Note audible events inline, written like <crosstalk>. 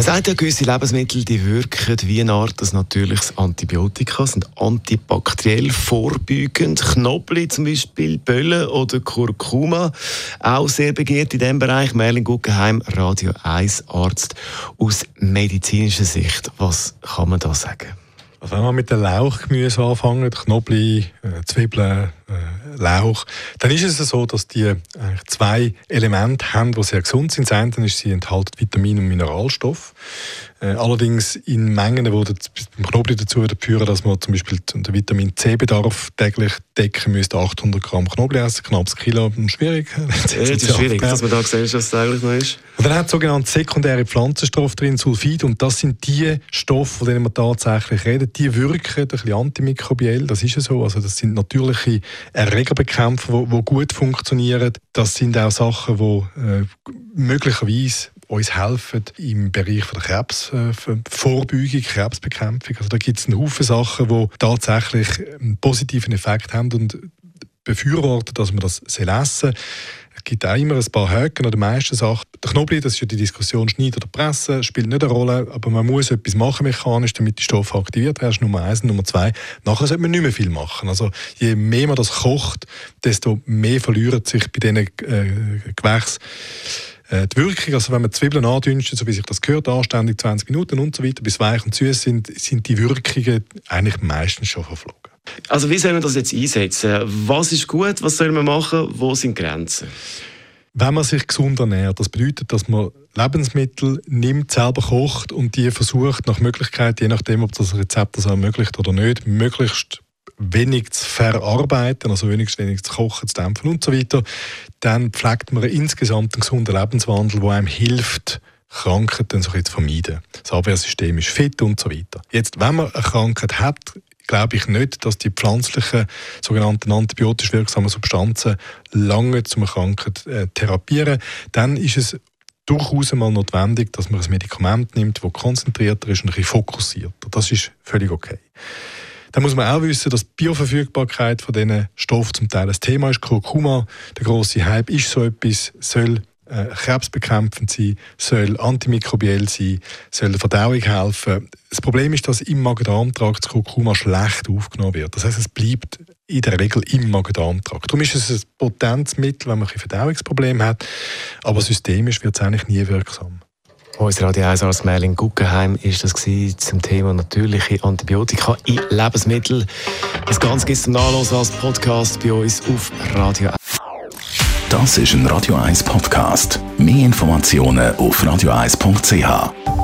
Man sagt ja, gewisse Lebensmittel die wirken wie eine Art ein natürliches Antibiotika, sind antibakteriell vorbeugend. Knoblauch zum Beispiel, Böllen oder Kurkuma, auch sehr begehrt in diesem Bereich. Merlin Guggenheim, Radio 1 Arzt aus medizinischer Sicht. Was kann man da sagen? Also wenn man mit den Lauchgemüse anfängt, Knoblauch, äh, Zwiebeln, äh, Lauch, dann ist es so, dass die zwei Elemente haben, die sehr gesund sind. Das eine ist, sie enthalten Vitamin und Mineralstoff. Äh, allerdings in Mengen, die beim Knoblauch dazu führen, dass man zum Beispiel den Vitamin C-Bedarf täglich decken müsste. 800 Gramm Knoblauch essen, knappes Kilo, schwierig. <laughs> das ist schwierig, dass man da sieht, dass es eigentlich noch ist. Und dann hat es sogenannte sekundäre Pflanzenstoffe drin, Sulfid, und das sind die Stoffe, von denen wir tatsächlich reden. Die wirken ein bisschen antimikrobiell, das ist ja so. Also das sind natürliche Erregerbekämpfer, die, die gut funktionieren. Das sind auch Sachen, die äh, möglicherweise uns helfen im Bereich der Krebsvorbeugung, Krebsbekämpfung. Also da gibt es einen Haufen Sachen, die tatsächlich einen positiven Effekt haben und befürworten, dass man das essen. Es gibt auch immer ein paar Haken an den meisten Sachen. Der Knoblauch, das ist ja die Diskussion, schneiden oder pressen, spielt nicht eine Rolle, aber man muss etwas machen mechanisch, damit die Stoffe aktiviert werden. Nummer eins. Nummer zwei, nachher sollte man nicht mehr viel machen. Also je mehr man das kocht, desto mehr verliert sich bei diesen äh, Gewächsen äh, die Wirkung, also wenn man Zwiebeln andünstet, so wie sich das gehört, anständig 20 Minuten und so weiter, bis weich und süß sind, sind die Wirkungen eigentlich meistens schon verflogen. Also wie soll man das jetzt einsetzen? Was ist gut, was soll man machen, wo sind Grenzen? Wenn man sich gesund ernährt, das bedeutet, dass man Lebensmittel nimmt, selber kocht und die versucht nach Möglichkeit, je nachdem, ob das Rezept das ermöglicht oder nicht, möglichst wenig zu verarbeiten, also wenig, wenig zu kochen, zu dämpfen und so weiter, dann pflegt man insgesamt einen gesunden Lebenswandel, der einem hilft, Krankheiten so zu vermeiden. Das Abwehrsystem ist fit und so weiter. Jetzt, wenn man eine Krankheit hat, glaube ich nicht, dass die pflanzlichen sogenannten antibiotisch wirksamen Substanzen lange zum Krankheit äh, therapieren. Dann ist es durchaus einmal notwendig, dass man ein Medikament nimmt, das konzentrierter ist und ein bisschen fokussierter. Das ist völlig okay. Dann muss man auch wissen, dass die Bioverfügbarkeit von diesen Stoffen zum Teil ein Thema ist. Kurkuma, der große Hype, ist so etwas, soll äh, krebsbekämpfend sein, soll antimikrobiell sein, soll der Verdauung helfen. Das Problem ist, dass im Magen-Darm-Trakt das Kurkuma schlecht aufgenommen wird. Das heißt, es bleibt in der Regel im Magen-Darm-Trakt. Darum ist es ein Potenzmittel, wenn man ein Verdauungsproblem hat, aber systemisch wird es eigentlich nie wirksam. Unser Radio 1 als Merlin Guggenheim ist das zum Thema natürliche Antibiotika in Lebensmitteln. Das Ganze gibt es zum als Podcast bei uns auf Radio 1. Das ist ein Radio 1 Podcast. Mehr Informationen auf radio1.ch.